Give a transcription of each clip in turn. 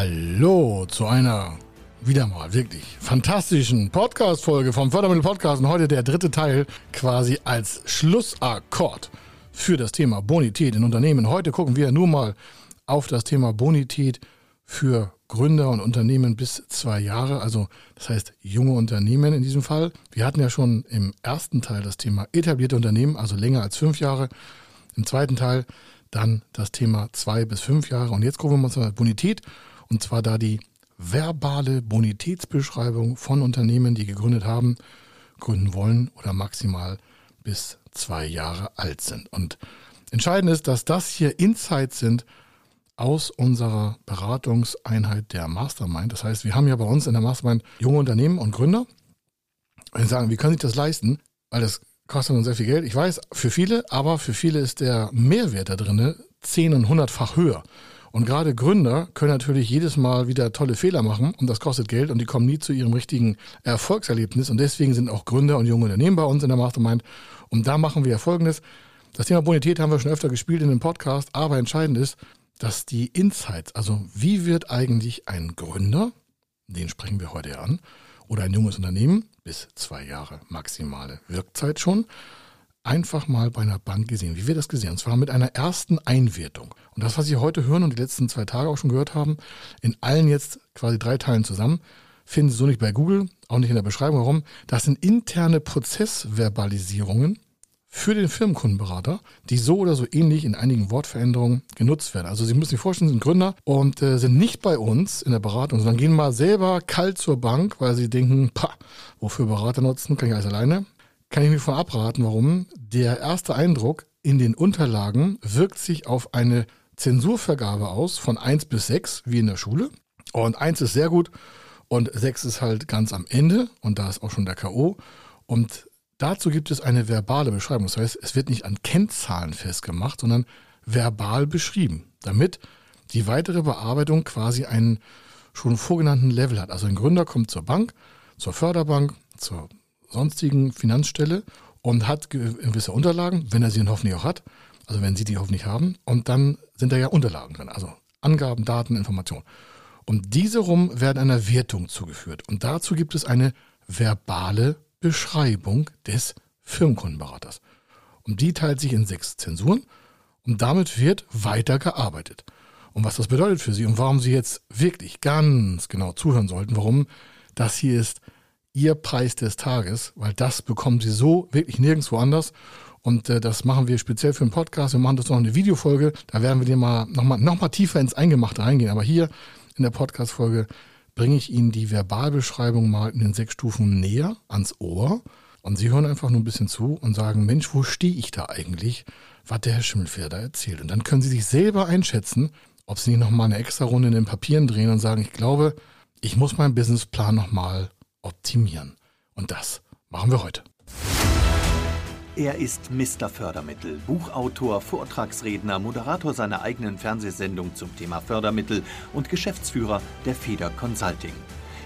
Hallo zu einer wieder mal wirklich fantastischen Podcast-Folge vom Fördermittel Podcast und heute der dritte Teil quasi als Schlussakkord für das Thema Bonität in Unternehmen. Heute gucken wir nur mal auf das Thema Bonität für Gründer und Unternehmen bis zwei Jahre, also das heißt junge Unternehmen in diesem Fall. Wir hatten ja schon im ersten Teil das Thema etablierte Unternehmen, also länger als fünf Jahre. Im zweiten Teil dann das Thema zwei bis fünf Jahre. Und jetzt gucken wir uns mal Bonität und zwar da die verbale Bonitätsbeschreibung von Unternehmen, die gegründet haben, gründen wollen oder maximal bis zwei Jahre alt sind. Und entscheidend ist, dass das hier Insights sind aus unserer Beratungseinheit der Mastermind. Das heißt, wir haben ja bei uns in der Mastermind junge Unternehmen und Gründer. Und sagen, wie können sich das leisten? Weil das kostet uns sehr viel Geld. Ich weiß, für viele, aber für viele ist der Mehrwert da drin zehn- und hundertfach höher. Und gerade Gründer können natürlich jedes Mal wieder tolle Fehler machen und das kostet Geld und die kommen nie zu ihrem richtigen Erfolgserlebnis. Und deswegen sind auch Gründer und junge Unternehmen bei uns in der Mastermind. Und da machen wir Folgendes. Das Thema Bonität haben wir schon öfter gespielt in dem Podcast, aber entscheidend ist, dass die Insights, also wie wird eigentlich ein Gründer, den sprechen wir heute an, oder ein junges Unternehmen, bis zwei Jahre maximale Wirkzeit schon, einfach mal bei einer Bank gesehen. Wie wird das gesehen? Und zwar mit einer ersten Einwertung. Und das, was Sie heute hören und die letzten zwei Tage auch schon gehört haben, in allen jetzt quasi drei Teilen zusammen, finden Sie so nicht bei Google, auch nicht in der Beschreibung. Warum? Das sind interne Prozessverbalisierungen für den Firmenkundenberater, die so oder so ähnlich in einigen Wortveränderungen genutzt werden. Also Sie müssen sich vorstellen, Sie sind Gründer und äh, sind nicht bei uns in der Beratung, sondern gehen mal selber kalt zur Bank, weil Sie denken, pah, wofür Berater nutzen, kann ich alles alleine kann ich mir von abraten, warum. Der erste Eindruck in den Unterlagen wirkt sich auf eine Zensurvergabe aus von 1 bis 6, wie in der Schule. Und 1 ist sehr gut und 6 ist halt ganz am Ende und da ist auch schon der K.O. Und dazu gibt es eine verbale Beschreibung. Das heißt, es wird nicht an Kennzahlen festgemacht, sondern verbal beschrieben, damit die weitere Bearbeitung quasi einen schon vorgenannten Level hat. Also ein Gründer kommt zur Bank, zur Förderbank, zur sonstigen Finanzstelle und hat gewisse Unterlagen, wenn er sie hoffentlich auch hat, also wenn sie die hoffentlich haben, und dann sind da ja Unterlagen drin, also Angaben, Daten, Informationen. Und diese rum werden einer Wertung zugeführt. Und dazu gibt es eine verbale Beschreibung des Firmenkundenberaters. Und die teilt sich in sechs Zensuren und damit wird weiter gearbeitet. Und was das bedeutet für Sie und warum Sie jetzt wirklich ganz genau zuhören sollten, warum das hier ist ihr Preis des Tages, weil das bekommen sie so wirklich nirgendwo anders. Und äh, das machen wir speziell für den Podcast. Wir machen das noch eine Videofolge. Da werden wir dir mal nochmal noch mal tiefer ins Eingemachte reingehen. Aber hier in der Podcast-Folge bringe ich Ihnen die Verbalbeschreibung mal in den sechs Stufen näher ans Ohr. Und Sie hören einfach nur ein bisschen zu und sagen, Mensch, wo stehe ich da eigentlich, was der Herr Schimmelfeder erzählt. Und dann können Sie sich selber einschätzen, ob Sie nicht nochmal eine extra Runde in den Papieren drehen und sagen, ich glaube, ich muss meinen Businessplan nochmal optimieren. Und das machen wir heute. Er ist Mr. Fördermittel, Buchautor, Vortragsredner, Moderator seiner eigenen Fernsehsendung zum Thema Fördermittel und Geschäftsführer der Feder Consulting.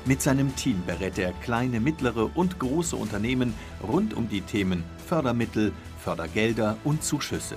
Mit seinem Team berät er kleine, mittlere und große Unternehmen rund um die Themen Fördermittel, Fördergelder und Zuschüsse.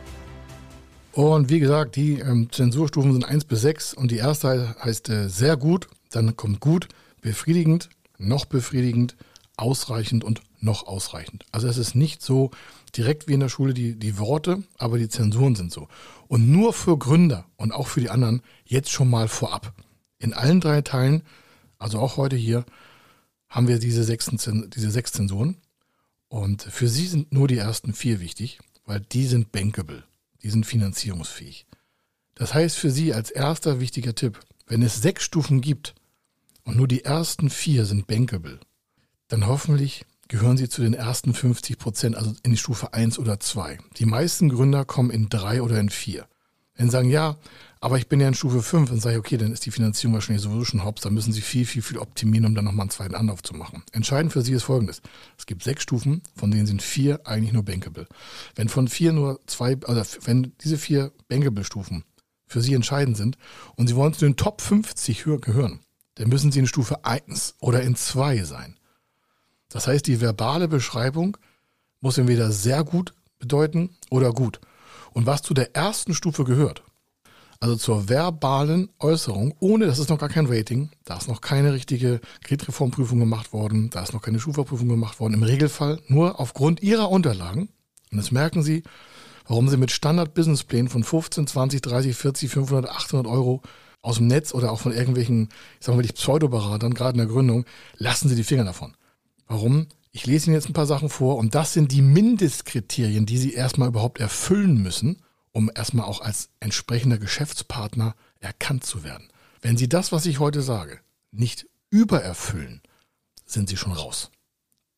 Und wie gesagt, die ähm, Zensurstufen sind 1 bis 6 und die erste heißt äh, sehr gut, dann kommt gut, befriedigend, noch befriedigend, ausreichend und noch ausreichend. Also es ist nicht so direkt wie in der Schule die, die Worte, aber die Zensuren sind so. Und nur für Gründer und auch für die anderen jetzt schon mal vorab. In allen drei Teilen, also auch heute hier, haben wir diese, sechs, diese sechs Zensuren. Und für sie sind nur die ersten vier wichtig, weil die sind bankable die sind finanzierungsfähig. Das heißt für Sie als erster wichtiger Tipp, wenn es sechs Stufen gibt und nur die ersten vier sind bankable, dann hoffentlich gehören Sie zu den ersten 50 Prozent, also in die Stufe 1 oder 2. Die meisten Gründer kommen in drei oder in vier. Wenn sie sagen, ja, aber ich bin ja in Stufe 5, dann sage okay, dann ist die Finanzierung wahrscheinlich sowieso schon hops, dann müssen Sie viel, viel, viel optimieren, um dann nochmal einen zweiten Anlauf zu machen. Entscheidend für Sie ist folgendes. Es gibt sechs Stufen, von denen sind vier eigentlich nur bankable. Wenn von vier nur zwei, also wenn diese vier bankable Stufen für Sie entscheidend sind und Sie wollen zu den Top 50 gehören, dann müssen Sie in Stufe 1 oder in 2 sein. Das heißt, die verbale Beschreibung muss entweder sehr gut bedeuten oder gut. Und was zu der ersten Stufe gehört, also zur verbalen Äußerung, ohne, das ist noch gar kein Rating, da ist noch keine richtige Kreditreformprüfung gemacht worden, da ist noch keine Schufa-Prüfung gemacht worden, im Regelfall nur aufgrund Ihrer Unterlagen. Und das merken Sie, warum Sie mit Standard-Businessplänen von 15, 20, 30, 40, 500, 800 Euro aus dem Netz oder auch von irgendwelchen, ich sag mal, Pseudoberatern, gerade in der Gründung, lassen Sie die Finger davon. Warum? Ich lese Ihnen jetzt ein paar Sachen vor und das sind die Mindestkriterien, die Sie erstmal überhaupt erfüllen müssen, um erstmal auch als entsprechender Geschäftspartner erkannt zu werden. Wenn Sie das, was ich heute sage, nicht übererfüllen, sind Sie schon raus.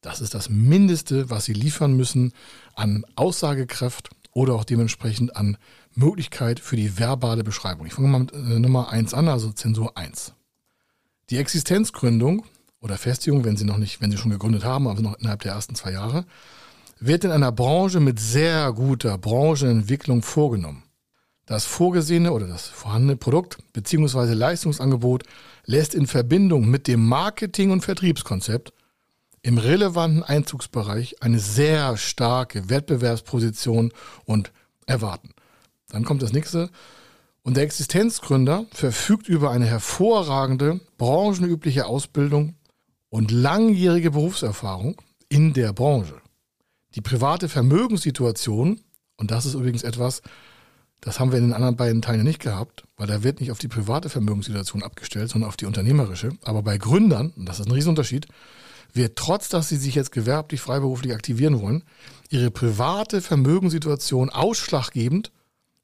Das ist das Mindeste, was Sie liefern müssen an Aussagekraft oder auch dementsprechend an Möglichkeit für die verbale Beschreibung. Ich fange mal mit äh, Nummer 1 an, also Zensur 1. Die Existenzgründung oder Festigung, wenn sie noch nicht, wenn sie schon gegründet haben, aber noch innerhalb der ersten zwei Jahre, wird in einer Branche mit sehr guter Branchenentwicklung vorgenommen. Das vorgesehene oder das vorhandene Produkt bzw. Leistungsangebot lässt in Verbindung mit dem Marketing- und Vertriebskonzept im relevanten Einzugsbereich eine sehr starke Wettbewerbsposition und erwarten. Dann kommt das nächste. Und der Existenzgründer verfügt über eine hervorragende, branchenübliche Ausbildung und langjährige Berufserfahrung in der Branche. Die private Vermögenssituation, und das ist übrigens etwas, das haben wir in den anderen beiden Teilen nicht gehabt, weil da wird nicht auf die private Vermögenssituation abgestellt, sondern auf die unternehmerische. Aber bei Gründern, und das ist ein Riesenunterschied, wird trotz, dass sie sich jetzt gewerblich, freiberuflich aktivieren wollen, ihre private Vermögenssituation ausschlaggebend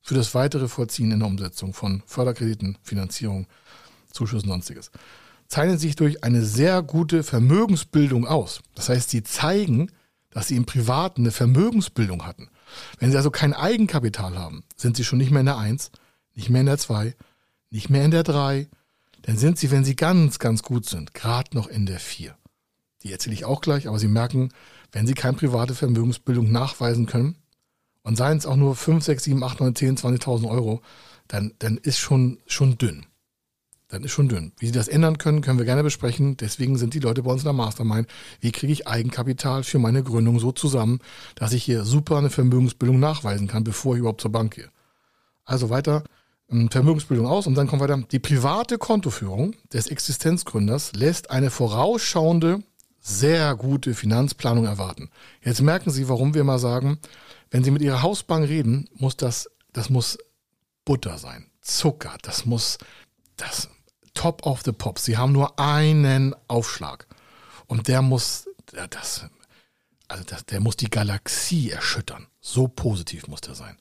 für das weitere Vollziehen in der Umsetzung von Förderkrediten, Finanzierung, Zuschüssen und sonstiges zeichnen sich durch eine sehr gute Vermögensbildung aus. Das heißt, sie zeigen, dass sie im Privaten eine Vermögensbildung hatten. Wenn sie also kein Eigenkapital haben, sind sie schon nicht mehr in der 1, nicht mehr in der 2, nicht mehr in der 3, dann sind sie, wenn sie ganz, ganz gut sind, gerade noch in der 4. Die erzähle ich auch gleich, aber Sie merken, wenn Sie keine private Vermögensbildung nachweisen können, und seien es auch nur 5, 6, 7, 8, 9, 10, 20.000 Euro, dann, dann ist schon, schon dünn dann ist schon dünn. Wie Sie das ändern können, können wir gerne besprechen. Deswegen sind die Leute bei uns in der Mastermind. Wie kriege ich Eigenkapital für meine Gründung so zusammen, dass ich hier super eine Vermögensbildung nachweisen kann, bevor ich überhaupt zur Bank gehe. Also weiter ähm, Vermögensbildung aus und dann kommt weiter. Die private Kontoführung des Existenzgründers lässt eine vorausschauende, sehr gute Finanzplanung erwarten. Jetzt merken Sie, warum wir mal sagen, wenn Sie mit Ihrer Hausbank reden, muss das, das muss Butter sein. Zucker, das muss, das Top of the Pops. Sie haben nur einen Aufschlag. Und der muss, das, also das, der muss die Galaxie erschüttern. So positiv muss der sein.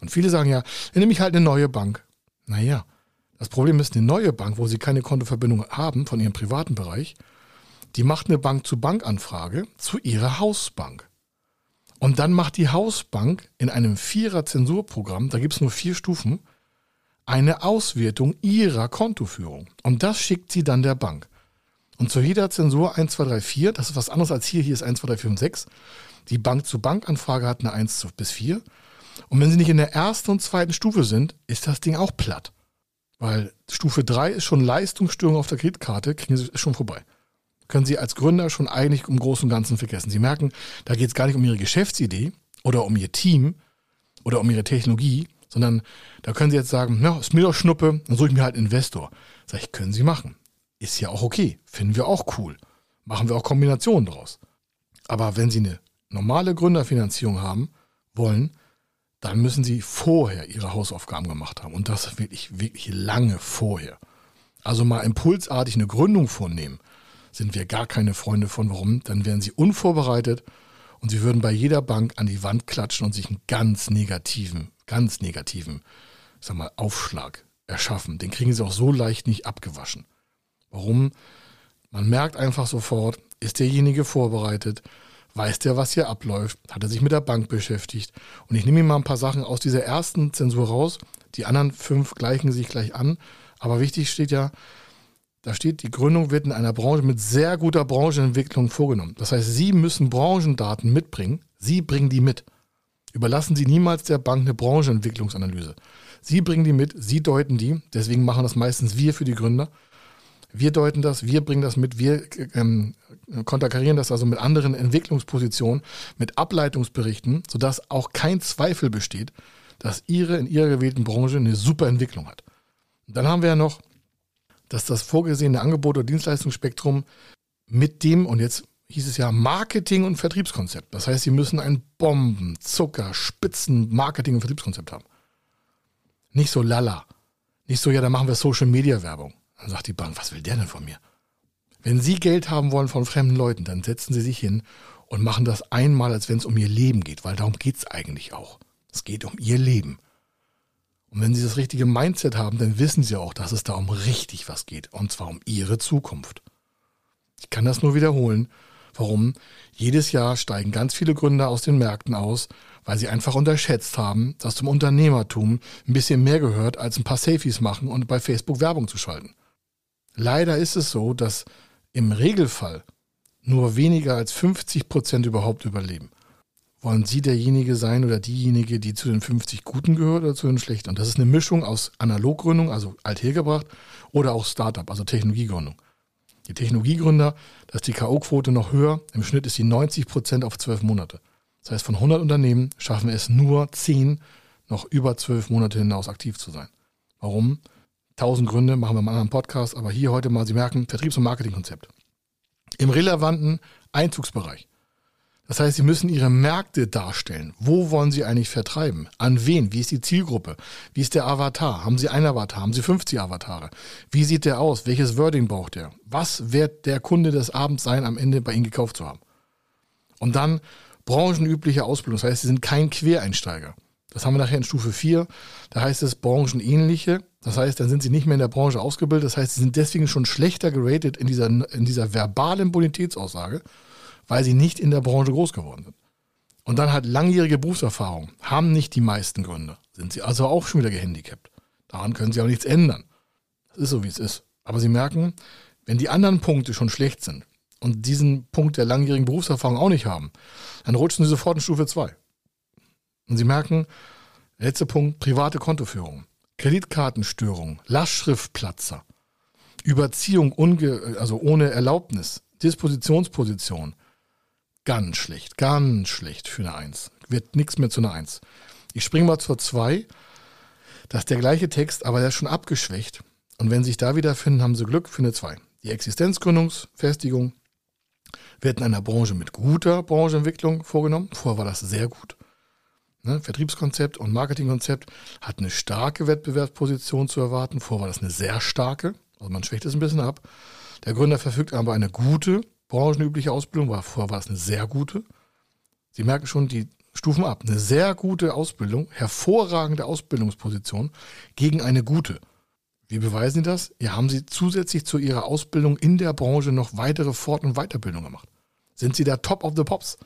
Und viele sagen ja, dann nehme ich halt eine neue Bank. Naja, das Problem ist, eine neue Bank, wo sie keine Kontoverbindung haben von ihrem privaten Bereich, die macht eine Bank-zu-Bank-Anfrage zu ihrer Hausbank. Und dann macht die Hausbank in einem Vierer-Zensurprogramm, da gibt es nur vier Stufen, eine Auswertung ihrer Kontoführung. Und das schickt sie dann der Bank. Und zu jeder Zensur 1, 2, 3, 4, das ist was anderes als hier, hier ist 1, 2, 3, 4 und 6. Die Bank-zu-Bank-Anfrage hat eine 1 bis 4. Und wenn sie nicht in der ersten und zweiten Stufe sind, ist das Ding auch platt. Weil Stufe 3 ist schon Leistungsstörung auf der Kreditkarte, kriegen sie, schon vorbei. Können Sie als Gründer schon eigentlich im Großen und Ganzen vergessen. Sie merken, da geht es gar nicht um Ihre Geschäftsidee oder um Ihr Team oder um Ihre Technologie, sondern da können Sie jetzt sagen, ja, ist mir doch Schnuppe, dann suche ich mir halt einen Investor. Sag ich, können Sie machen. Ist ja auch okay. Finden wir auch cool. Machen wir auch Kombinationen draus. Aber wenn Sie eine normale Gründerfinanzierung haben wollen, dann müssen Sie vorher Ihre Hausaufgaben gemacht haben. Und das wirklich, wirklich lange vorher. Also mal impulsartig eine Gründung vornehmen, sind wir gar keine Freunde von. Warum? Dann wären Sie unvorbereitet und Sie würden bei jeder Bank an die Wand klatschen und sich einen ganz negativen ganz negativen, sag mal, Aufschlag erschaffen. Den kriegen sie auch so leicht nicht abgewaschen. Warum? Man merkt einfach sofort, ist derjenige vorbereitet, weiß der, was hier abläuft, hat er sich mit der Bank beschäftigt. Und ich nehme ihm mal ein paar Sachen aus dieser ersten Zensur raus, Die anderen fünf gleichen sich gleich an. Aber wichtig steht ja, da steht, die Gründung wird in einer Branche mit sehr guter Branchenentwicklung vorgenommen. Das heißt, Sie müssen Branchendaten mitbringen. Sie bringen die mit. Überlassen Sie niemals der Bank eine Branchenentwicklungsanalyse. Sie bringen die mit, Sie deuten die. Deswegen machen das meistens wir für die Gründer. Wir deuten das, wir bringen das mit, wir ähm, konterkarieren das also mit anderen Entwicklungspositionen, mit Ableitungsberichten, sodass auch kein Zweifel besteht, dass Ihre in Ihrer gewählten Branche eine super Entwicklung hat. Dann haben wir ja noch dass das vorgesehene Angebot oder Dienstleistungsspektrum mit dem, und jetzt hieß es ja Marketing- und Vertriebskonzept. Das heißt, Sie müssen ein Bomben, Zucker, Spitzen Marketing- und Vertriebskonzept haben. Nicht so lala. Nicht so, ja, dann machen wir Social-Media-Werbung. Dann sagt die Bank, was will der denn von mir? Wenn Sie Geld haben wollen von fremden Leuten, dann setzen Sie sich hin und machen das einmal, als wenn es um Ihr Leben geht, weil darum geht es eigentlich auch. Es geht um Ihr Leben. Und wenn Sie das richtige Mindset haben, dann wissen Sie auch, dass es da um richtig was geht. Und zwar um Ihre Zukunft. Ich kann das nur wiederholen. Warum? Jedes Jahr steigen ganz viele Gründer aus den Märkten aus, weil sie einfach unterschätzt haben, dass zum Unternehmertum ein bisschen mehr gehört, als ein paar Selfies machen und bei Facebook Werbung zu schalten. Leider ist es so, dass im Regelfall nur weniger als 50 Prozent überhaupt überleben wollen Sie derjenige sein oder diejenige, die zu den 50 Guten gehört oder zu den Schlechten? Und das ist eine Mischung aus Analoggründung, also althergebracht, oder auch Startup, also Technologiegründung. Die Technologiegründer, da ist die K.O.-Quote noch höher. Im Schnitt ist sie 90 Prozent auf zwölf Monate. Das heißt, von 100 Unternehmen schaffen es nur 10, noch über zwölf Monate hinaus aktiv zu sein. Warum? Tausend Gründe, machen wir mal einen anderen Podcast, aber hier heute mal, Sie merken, Vertriebs- und Marketingkonzept. Im relevanten Einzugsbereich. Das heißt, Sie müssen Ihre Märkte darstellen. Wo wollen Sie eigentlich vertreiben? An wen? Wie ist die Zielgruppe? Wie ist der Avatar? Haben Sie einen Avatar? Haben Sie 50 Avatare? Wie sieht der aus? Welches Wording braucht der? Was wird der Kunde des Abends sein, am Ende bei Ihnen gekauft zu haben? Und dann branchenübliche Ausbildung. Das heißt, Sie sind kein Quereinsteiger. Das haben wir nachher in Stufe 4. Da heißt es branchenähnliche. Das heißt, dann sind Sie nicht mehr in der Branche ausgebildet. Das heißt, Sie sind deswegen schon schlechter geratet in dieser, in dieser verbalen Bonitätsaussage weil sie nicht in der Branche groß geworden sind. Und dann halt langjährige Berufserfahrung haben nicht die meisten Gründe. Sind sie also auch schon wieder gehandicapt. Daran können sie auch nichts ändern. Das ist so, wie es ist. Aber sie merken, wenn die anderen Punkte schon schlecht sind und diesen Punkt der langjährigen Berufserfahrung auch nicht haben, dann rutschen sie sofort in Stufe 2. Und sie merken, letzter Punkt, private Kontoführung, Kreditkartenstörung, Lastschriftplatzer, Überziehung unge also ohne Erlaubnis, Dispositionsposition, Ganz schlecht, ganz schlecht für eine Eins. Wird nichts mehr zu einer Eins. Ich springe mal zur Zwei. Das ist der gleiche Text, aber der ist schon abgeschwächt. Und wenn Sie sich da wiederfinden, haben Sie Glück für eine Zwei. Die Existenzgründungsfestigung wird in einer Branche mit guter Branchenentwicklung vorgenommen. Vorher war das sehr gut. Ne? Vertriebskonzept und Marketingkonzept hat eine starke Wettbewerbsposition zu erwarten. Vorher war das eine sehr starke. Also man schwächt es ein bisschen ab. Der Gründer verfügt aber eine gute branchenübliche Ausbildung, war vorher war es eine sehr gute. Sie merken schon die Stufen ab. Eine sehr gute Ausbildung, hervorragende Ausbildungsposition gegen eine gute. Wie beweisen Sie das? Ja, haben Sie zusätzlich zu Ihrer Ausbildung in der Branche noch weitere Fort- und Weiterbildung gemacht? Sind Sie der Top of the Pops?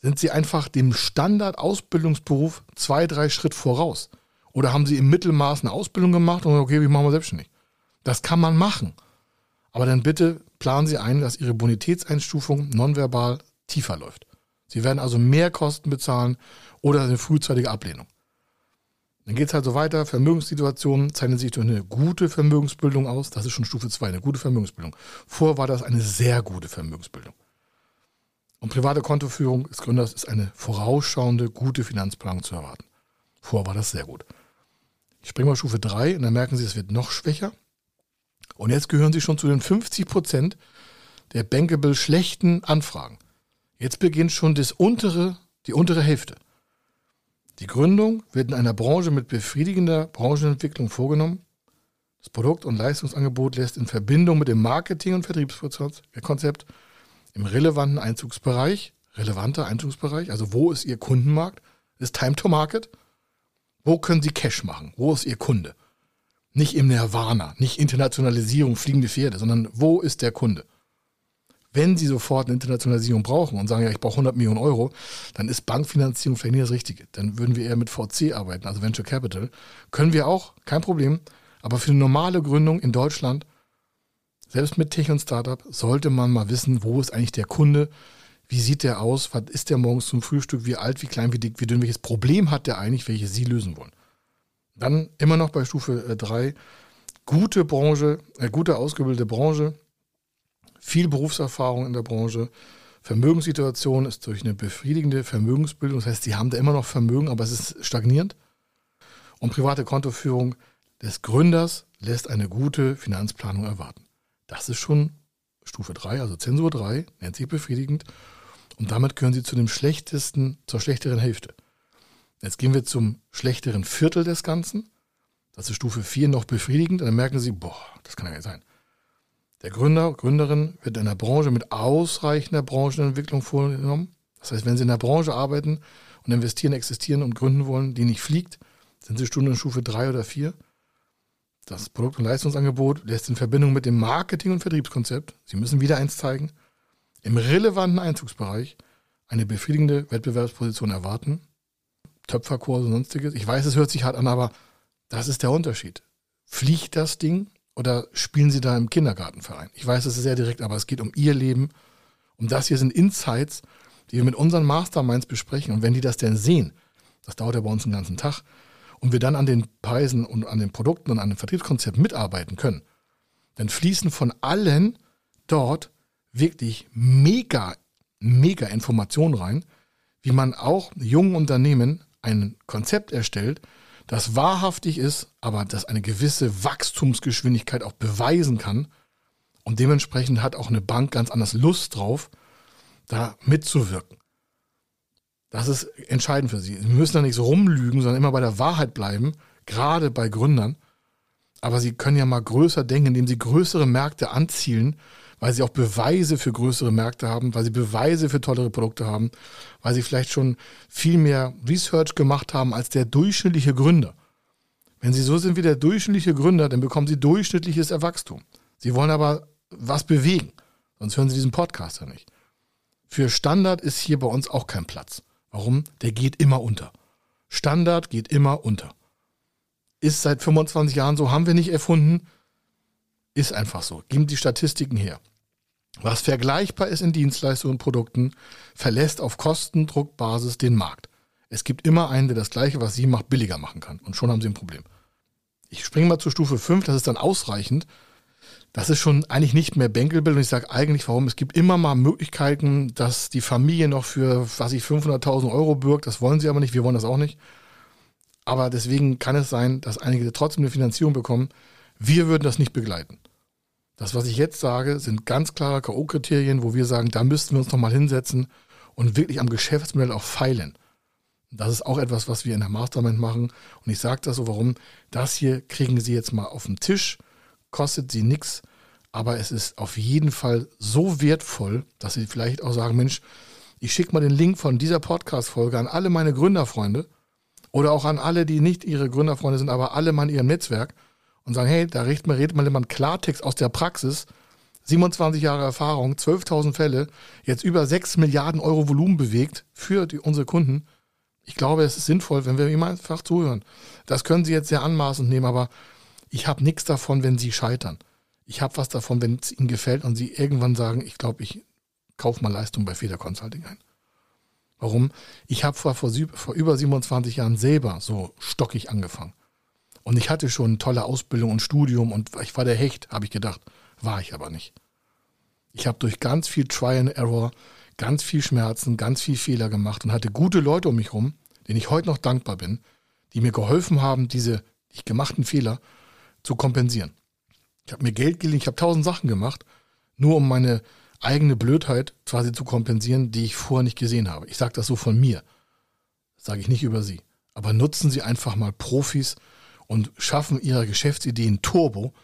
Sind Sie einfach dem Standard-Ausbildungsberuf zwei, drei Schritt voraus? Oder haben Sie im Mittelmaß eine Ausbildung gemacht und okay, wie machen wir selbstständig? Das kann man machen. Aber dann bitte planen Sie ein, dass Ihre Bonitätseinstufung nonverbal tiefer läuft. Sie werden also mehr Kosten bezahlen oder eine frühzeitige Ablehnung. Dann geht es halt so weiter. Vermögenssituationen zeichnen sich durch eine gute Vermögensbildung aus. Das ist schon Stufe 2, eine gute Vermögensbildung. Vorher war das eine sehr gute Vermögensbildung. Und private Kontoführung des Gründers ist eine vorausschauende, gute Finanzplanung zu erwarten. Vorher war das sehr gut. Ich springe mal Stufe 3 und dann merken Sie, es wird noch schwächer. Und jetzt gehören sie schon zu den 50 Prozent der bankable schlechten Anfragen. Jetzt beginnt schon das untere, die untere Hälfte. Die Gründung wird in einer Branche mit befriedigender Branchenentwicklung vorgenommen. Das Produkt- und Leistungsangebot lässt in Verbindung mit dem Marketing- und Vertriebskonzept im relevanten Einzugsbereich, relevanter Einzugsbereich, also wo ist Ihr Kundenmarkt, ist Time to Market, wo können Sie Cash machen, wo ist Ihr Kunde. Nicht im Nirvana, nicht Internationalisierung, fliegende Pferde, sondern wo ist der Kunde? Wenn Sie sofort eine Internationalisierung brauchen und sagen, ja, ich brauche 100 Millionen Euro, dann ist Bankfinanzierung vielleicht nicht das Richtige. Dann würden wir eher mit VC arbeiten, also Venture Capital. Können wir auch, kein Problem. Aber für eine normale Gründung in Deutschland, selbst mit Tech und Startup, sollte man mal wissen, wo ist eigentlich der Kunde, wie sieht der aus, was ist der morgens zum Frühstück, wie alt, wie klein, wie dick, wie dünn, welches Problem hat der eigentlich, welches Sie lösen wollen. Dann immer noch bei Stufe 3, äh, gute Branche, äh, gute ausgebildete Branche, viel Berufserfahrung in der Branche. Vermögenssituation ist durch eine befriedigende Vermögensbildung. Das heißt, sie haben da immer noch Vermögen, aber es ist stagnierend. Und private Kontoführung des Gründers lässt eine gute Finanzplanung erwarten. Das ist schon Stufe 3, also Zensur 3, nennt sich befriedigend. Und damit gehören sie zu dem schlechtesten, zur schlechteren Hälfte. Jetzt gehen wir zum schlechteren Viertel des Ganzen. Das ist Stufe 4 noch befriedigend. Und dann merken sie, boah, das kann ja nicht sein. Der Gründer, Gründerin wird in der Branche mit ausreichender Branchenentwicklung vorgenommen. Das heißt, wenn Sie in der Branche arbeiten und investieren, existieren und gründen wollen, die nicht fliegt, sind Sie Stunden in Stufe 3 oder 4. Das Produkt- und Leistungsangebot lässt in Verbindung mit dem Marketing- und Vertriebskonzept, Sie müssen wieder eins zeigen, im relevanten Einzugsbereich eine befriedigende Wettbewerbsposition erwarten. Töpferkurse und sonstiges. Ich weiß, es hört sich hart an, aber das ist der Unterschied. Fliegt das Ding oder spielen Sie da im Kindergartenverein? Ich weiß, es ist sehr direkt, aber es geht um Ihr Leben. Und das hier sind Insights, die wir mit unseren Masterminds besprechen. Und wenn die das denn sehen, das dauert ja bei uns den ganzen Tag, und wir dann an den Preisen und an den Produkten und an dem Vertriebskonzept mitarbeiten können, dann fließen von allen dort wirklich mega, mega Informationen rein, wie man auch jungen Unternehmen ein Konzept erstellt, das wahrhaftig ist, aber das eine gewisse Wachstumsgeschwindigkeit auch beweisen kann. Und dementsprechend hat auch eine Bank ganz anders Lust drauf, da mitzuwirken. Das ist entscheidend für sie. Sie müssen da nicht so rumlügen, sondern immer bei der Wahrheit bleiben, gerade bei Gründern. Aber sie können ja mal größer denken, indem sie größere Märkte anzielen, weil sie auch Beweise für größere Märkte haben, weil sie Beweise für tollere Produkte haben, weil sie vielleicht schon viel mehr Research gemacht haben als der durchschnittliche Gründer. Wenn sie so sind wie der durchschnittliche Gründer, dann bekommen sie durchschnittliches Erwachstum. Sie wollen aber was bewegen, sonst hören sie diesen Podcast ja nicht. Für Standard ist hier bei uns auch kein Platz. Warum? Der geht immer unter. Standard geht immer unter. Ist seit 25 Jahren so, haben wir nicht erfunden. Ist einfach so. Geben die Statistiken her. Was vergleichbar ist in Dienstleistungen und Produkten, verlässt auf Kostendruckbasis den Markt. Es gibt immer einen, der das Gleiche, was Sie macht, billiger machen kann. Und schon haben Sie ein Problem. Ich springe mal zur Stufe 5, das ist dann ausreichend. Das ist schon eigentlich nicht mehr Bänkelbild und ich sage eigentlich, warum? Es gibt immer mal Möglichkeiten, dass die Familie noch für, was ich, 500.000 Euro bürgt. Das wollen sie aber nicht, wir wollen das auch nicht. Aber deswegen kann es sein, dass einige trotzdem eine Finanzierung bekommen. Wir würden das nicht begleiten. Das, was ich jetzt sage, sind ganz klare K.O.-Kriterien, wo wir sagen, da müssten wir uns nochmal hinsetzen und wirklich am Geschäftsmodell auch feilen. Das ist auch etwas, was wir in der Mastermind machen. Und ich sage das so, warum? Das hier kriegen Sie jetzt mal auf den Tisch kostet sie nichts, aber es ist auf jeden Fall so wertvoll, dass sie vielleicht auch sagen, Mensch, ich schicke mal den Link von dieser Podcast-Folge an alle meine Gründerfreunde oder auch an alle, die nicht ihre Gründerfreunde sind, aber alle mal in ihrem Netzwerk und sagen, hey, da redet mal, redet mal jemand Klartext aus der Praxis, 27 Jahre Erfahrung, 12.000 Fälle, jetzt über 6 Milliarden Euro Volumen bewegt für die, unsere Kunden. Ich glaube, es ist sinnvoll, wenn wir ihm einfach zuhören. Das können Sie jetzt sehr anmaßend nehmen, aber ich habe nichts davon, wenn sie scheitern. Ich habe was davon, wenn es ihnen gefällt und sie irgendwann sagen, ich glaube, ich kaufe mal Leistung bei Feder Consulting ein. Warum? Ich habe vor, vor, vor über 27 Jahren selber so stockig angefangen. Und ich hatte schon tolle Ausbildung und Studium und ich war der Hecht, habe ich gedacht. War ich aber nicht. Ich habe durch ganz viel Try and Error, ganz viel Schmerzen, ganz viel Fehler gemacht und hatte gute Leute um mich herum, denen ich heute noch dankbar bin, die mir geholfen haben, diese gemachten Fehler zu kompensieren. Ich habe mir Geld geliehen, ich habe tausend Sachen gemacht, nur um meine eigene Blödheit quasi zu kompensieren, die ich vorher nicht gesehen habe. Ich sage das so von mir. Sage ich nicht über Sie. Aber nutzen Sie einfach mal Profis und schaffen Ihre Geschäftsideen Turbo,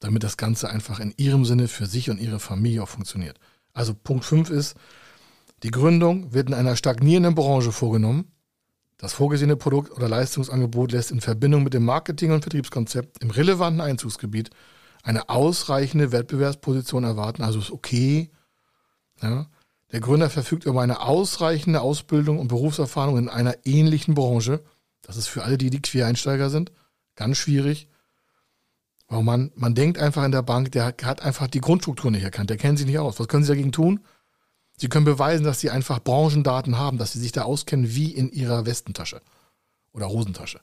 damit das Ganze einfach in Ihrem Sinne für sich und Ihre Familie auch funktioniert. Also Punkt 5 ist, die Gründung wird in einer stagnierenden Branche vorgenommen. Das vorgesehene Produkt oder Leistungsangebot lässt in Verbindung mit dem Marketing- und Vertriebskonzept im relevanten Einzugsgebiet eine ausreichende Wettbewerbsposition erwarten. Also ist okay, Ja? Der Gründer verfügt über eine ausreichende Ausbildung und Berufserfahrung in einer ähnlichen Branche. Das ist für alle, die die Quereinsteiger sind, ganz schwierig. Warum man, man denkt einfach in der Bank, der hat einfach die Grundstruktur nicht erkannt, der kennt sich nicht aus. Was können Sie dagegen tun? Sie können beweisen, dass Sie einfach Branchendaten haben, dass Sie sich da auskennen wie in Ihrer Westentasche oder Hosentasche.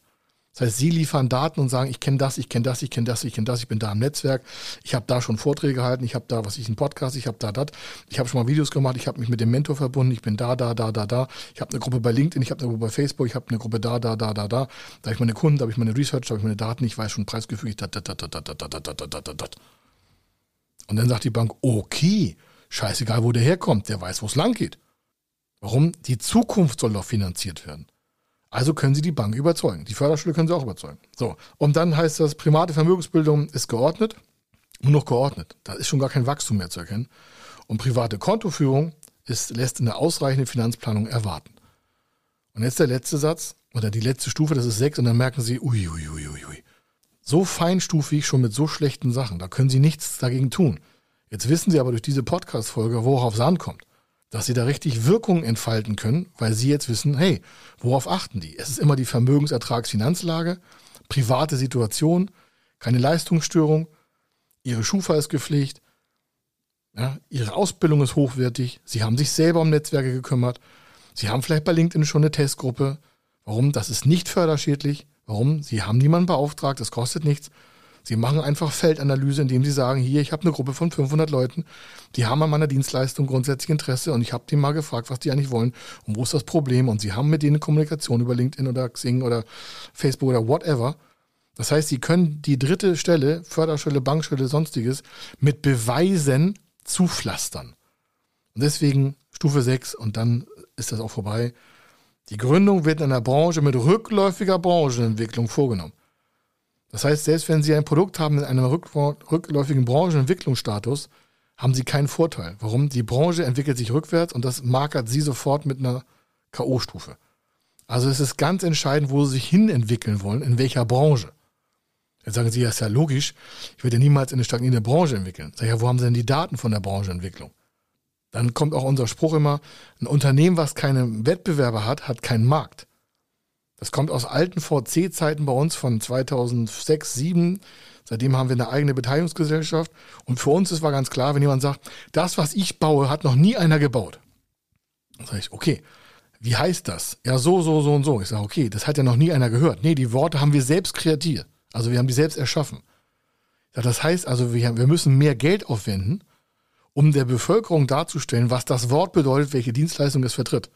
Das heißt, Sie liefern Daten und sagen, ich kenne das, ich kenne das, ich kenne das, ich kenne das, ich bin da im Netzwerk, ich habe da schon Vorträge gehalten, ich habe da, was ich, einen Podcast, ich habe da das, ich habe schon mal Videos gemacht, ich habe mich mit dem Mentor verbunden, ich bin da, da, da, da, da, ich habe eine Gruppe bei LinkedIn, ich habe eine Gruppe bei Facebook, ich habe eine Gruppe da, da, da, da, da, da habe ich meine Kunden, da habe ich meine Research, da habe ich meine Daten, ich weiß schon preisgefügig, da, da, da, da, da, da, da, da, da, da, da. Und dann sagt die Bank, okay, scheißegal, wo der herkommt, der weiß, wo es lang geht. Warum? Die Zukunft soll doch finanziert werden. Also können Sie die Bank überzeugen. Die Förderschule können Sie auch überzeugen. So. Und dann heißt das, private Vermögensbildung ist geordnet. Nur noch geordnet. Da ist schon gar kein Wachstum mehr zu erkennen. Und private Kontoführung ist, lässt eine ausreichende Finanzplanung erwarten. Und jetzt der letzte Satz oder die letzte Stufe, das ist sechs, und dann merken Sie, ui, ui, ui, ui, ui. So feinstufig schon mit so schlechten Sachen, da können Sie nichts dagegen tun. Jetzt wissen Sie aber durch diese Podcast-Folge, worauf es ankommt dass sie da richtig Wirkung entfalten können, weil sie jetzt wissen, hey, worauf achten die? Es ist immer die Vermögensertragsfinanzlage, private Situation, keine Leistungsstörung, ihre Schufa ist gepflegt, ja, ihre Ausbildung ist hochwertig, sie haben sich selber um Netzwerke gekümmert, sie haben vielleicht bei LinkedIn schon eine Testgruppe. Warum? Das ist nicht förderschädlich. Warum? Sie haben niemanden beauftragt, das kostet nichts. Sie machen einfach Feldanalyse, indem Sie sagen, hier, ich habe eine Gruppe von 500 Leuten, die haben an meiner Dienstleistung grundsätzlich Interesse und ich habe die mal gefragt, was die eigentlich wollen und wo ist das Problem und Sie haben mit denen Kommunikation über LinkedIn oder Xing oder Facebook oder whatever. Das heißt, Sie können die dritte Stelle, Förderstelle, Bankstelle, sonstiges, mit Beweisen zupflastern. Und deswegen Stufe 6 und dann ist das auch vorbei. Die Gründung wird in einer Branche mit rückläufiger Branchenentwicklung vorgenommen. Das heißt, selbst wenn Sie ein Produkt haben in einem rückläufigen Branchenentwicklungsstatus, haben Sie keinen Vorteil. Warum? Die Branche entwickelt sich rückwärts und das markert Sie sofort mit einer K.O.-Stufe. Also es ist ganz entscheidend, wo Sie sich hin entwickeln wollen, in welcher Branche. Jetzt sagen Sie, ja, ist ja logisch, ich werde ja niemals in eine stagnierende Branche entwickeln. Sag ich, ja, wo haben Sie denn die Daten von der Brancheentwicklung? Dann kommt auch unser Spruch immer, ein Unternehmen, was keine Wettbewerber hat, hat keinen Markt. Das kommt aus alten VC-Zeiten bei uns von 2006, 2007. Seitdem haben wir eine eigene Beteiligungsgesellschaft. Und für uns ist war ganz klar, wenn jemand sagt, das, was ich baue, hat noch nie einer gebaut. Dann sage ich, okay, wie heißt das? Ja, so, so, so und so. Ich sage, okay, das hat ja noch nie einer gehört. Nee, die Worte haben wir selbst kreatiert. Also wir haben die selbst erschaffen. Sage, das heißt also, wir, wir müssen mehr Geld aufwenden, um der Bevölkerung darzustellen, was das Wort bedeutet, welche Dienstleistung es vertritt.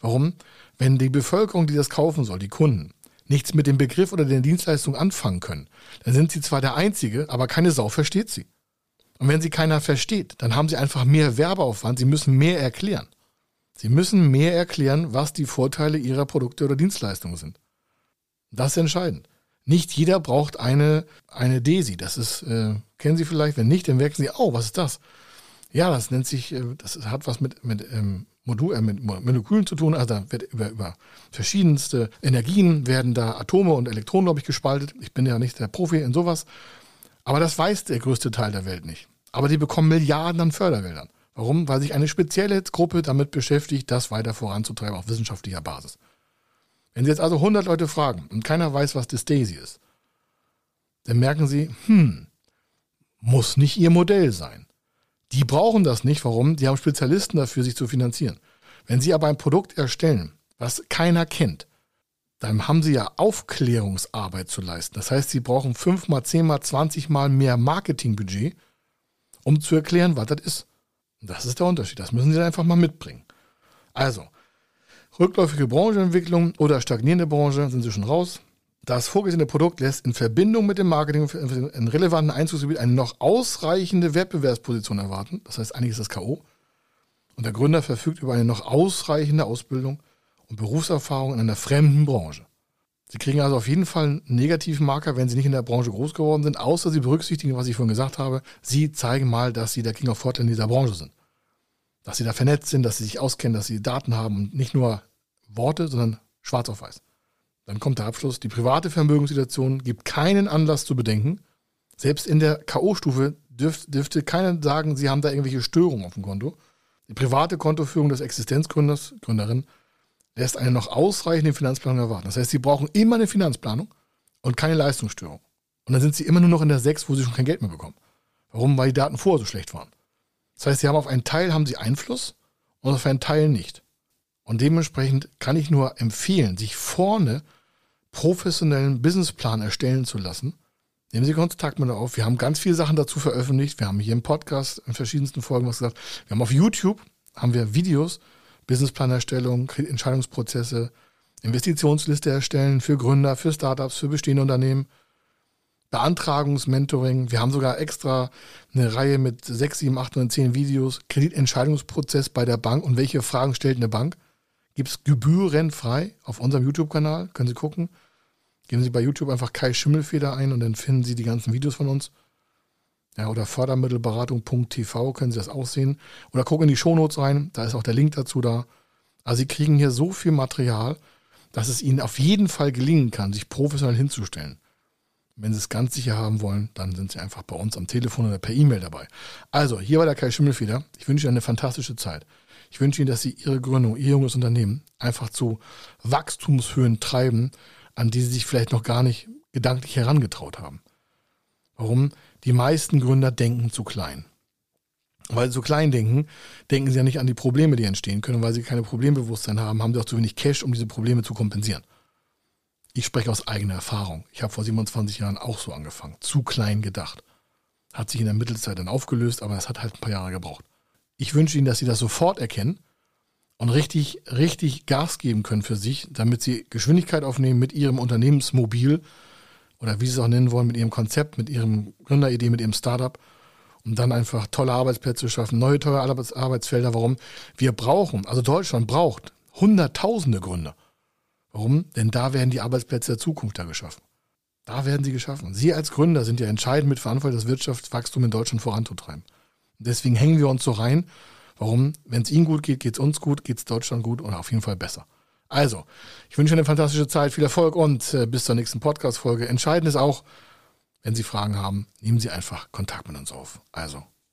Warum? Wenn die Bevölkerung, die das kaufen soll, die Kunden, nichts mit dem Begriff oder der Dienstleistung anfangen können, dann sind sie zwar der Einzige, aber keine Sau versteht sie. Und wenn sie keiner versteht, dann haben sie einfach mehr Werbeaufwand, sie müssen mehr erklären. Sie müssen mehr erklären, was die Vorteile ihrer Produkte oder Dienstleistungen sind. Das ist entscheidend. Nicht jeder braucht eine, eine DESI. Das ist, äh, kennen Sie vielleicht, wenn nicht, dann merken Sie, oh, was ist das? Ja, das nennt sich, äh, das hat was mit, mit ähm, Modul, äh, mit Molekülen zu tun. Also da wird über, über verschiedenste Energien werden da Atome und Elektronen, glaube ich, gespaltet. Ich bin ja nicht der Profi in sowas. Aber das weiß der größte Teil der Welt nicht. Aber die bekommen Milliarden an Fördergeldern. Warum? Weil sich eine spezielle Gruppe damit beschäftigt, das weiter voranzutreiben auf wissenschaftlicher Basis. Wenn Sie jetzt also 100 Leute fragen und keiner weiß, was Dystasie ist, dann merken Sie, hm, muss nicht Ihr Modell sein. Die brauchen das nicht. Warum? Die haben Spezialisten dafür, sich zu finanzieren. Wenn sie aber ein Produkt erstellen, was keiner kennt, dann haben sie ja Aufklärungsarbeit zu leisten. Das heißt, sie brauchen fünfmal, zehnmal, zwanzigmal mehr Marketingbudget, um zu erklären, was das ist. Das ist der Unterschied. Das müssen sie dann einfach mal mitbringen. Also, rückläufige Branchenentwicklung oder stagnierende Branche sind sie schon raus. Das vorgesehene Produkt lässt in Verbindung mit dem Marketing in relevanten Einzugsgebiet eine noch ausreichende Wettbewerbsposition erwarten. Das heißt, eigentlich ist das K.O. Und der Gründer verfügt über eine noch ausreichende Ausbildung und Berufserfahrung in einer fremden Branche. Sie kriegen also auf jeden Fall einen negativen Marker, wenn Sie nicht in der Branche groß geworden sind, außer Sie berücksichtigen, was ich vorhin gesagt habe. Sie zeigen mal, dass Sie der King of Vorteil in dieser Branche sind. Dass Sie da vernetzt sind, dass Sie sich auskennen, dass Sie Daten haben und nicht nur Worte, sondern schwarz auf weiß. Dann kommt der Abschluss. Die private Vermögenssituation gibt keinen Anlass zu bedenken. Selbst in der K.O.-Stufe dürft, dürfte keiner sagen, sie haben da irgendwelche Störungen auf dem Konto. Die private Kontoführung des Existenzgründers, Gründerin, lässt eine noch ausreichende Finanzplanung erwarten. Das heißt, sie brauchen immer eine Finanzplanung und keine Leistungsstörung. Und dann sind sie immer nur noch in der 6, wo sie schon kein Geld mehr bekommen. Warum? Weil die Daten vorher so schlecht waren. Das heißt, sie haben auf einen Teil haben sie Einfluss und auf einen Teil nicht. Und dementsprechend kann ich nur empfehlen, sich vorne professionellen Businessplan erstellen zu lassen. Nehmen Sie Kontakt mit auf. Wir haben ganz viele Sachen dazu veröffentlicht. Wir haben hier im Podcast in verschiedensten Folgen was gesagt. Wir haben auf YouTube haben wir Videos, Businessplanerstellung, Entscheidungsprozesse, Investitionsliste erstellen für Gründer, für Startups, für bestehende Unternehmen, Beantragungsmentoring. Wir haben sogar extra eine Reihe mit sechs, sieben, acht und zehn Videos, Kreditentscheidungsprozess bei der Bank und welche Fragen stellt eine Bank. Gibt es gebührenfrei auf unserem YouTube-Kanal, können Sie gucken. Geben Sie bei YouTube einfach Kai Schimmelfeder ein und dann finden Sie die ganzen Videos von uns. Ja, oder Fördermittelberatung.tv können Sie das auch sehen. Oder gucken in die Shownotes rein, da ist auch der Link dazu da. Also Sie kriegen hier so viel Material, dass es Ihnen auf jeden Fall gelingen kann, sich professionell hinzustellen. Wenn Sie es ganz sicher haben wollen, dann sind Sie einfach bei uns am Telefon oder per E-Mail dabei. Also, hier war der Kai Schimmelfeder. Ich wünsche Ihnen eine fantastische Zeit. Ich wünsche Ihnen, dass Sie Ihre Gründung, Ihr junges Unternehmen einfach zu Wachstumshöhen treiben, an die Sie sich vielleicht noch gar nicht gedanklich herangetraut haben. Warum? Die meisten Gründer denken zu klein. Weil sie so klein denken, denken sie ja nicht an die Probleme, die entstehen können. Weil sie keine Problembewusstsein haben, haben sie auch zu wenig Cash, um diese Probleme zu kompensieren. Ich spreche aus eigener Erfahrung. Ich habe vor 27 Jahren auch so angefangen. Zu klein gedacht. Hat sich in der Mittelzeit dann aufgelöst, aber es hat halt ein paar Jahre gebraucht. Ich wünsche Ihnen, dass Sie das sofort erkennen und richtig, richtig Gas geben können für sich, damit Sie Geschwindigkeit aufnehmen mit Ihrem Unternehmensmobil oder wie Sie es auch nennen wollen, mit Ihrem Konzept, mit Ihrem Gründeridee, mit Ihrem Startup, um dann einfach tolle Arbeitsplätze zu schaffen, neue tolle Arbeitsfelder. Warum? Wir brauchen, also Deutschland braucht Hunderttausende Gründer. Warum? Denn da werden die Arbeitsplätze der Zukunft da geschaffen. Da werden sie geschaffen. Sie als Gründer sind ja entscheidend mit verantwortlich, das Wirtschaftswachstum in Deutschland voranzutreiben. Deswegen hängen wir uns so rein. Warum? Wenn es Ihnen gut geht, geht es uns gut, geht es Deutschland gut oder auf jeden Fall besser. Also, ich wünsche Ihnen eine fantastische Zeit, viel Erfolg und äh, bis zur nächsten Podcast-Folge. Entscheidend ist auch, wenn Sie Fragen haben, nehmen Sie einfach Kontakt mit uns auf. Also,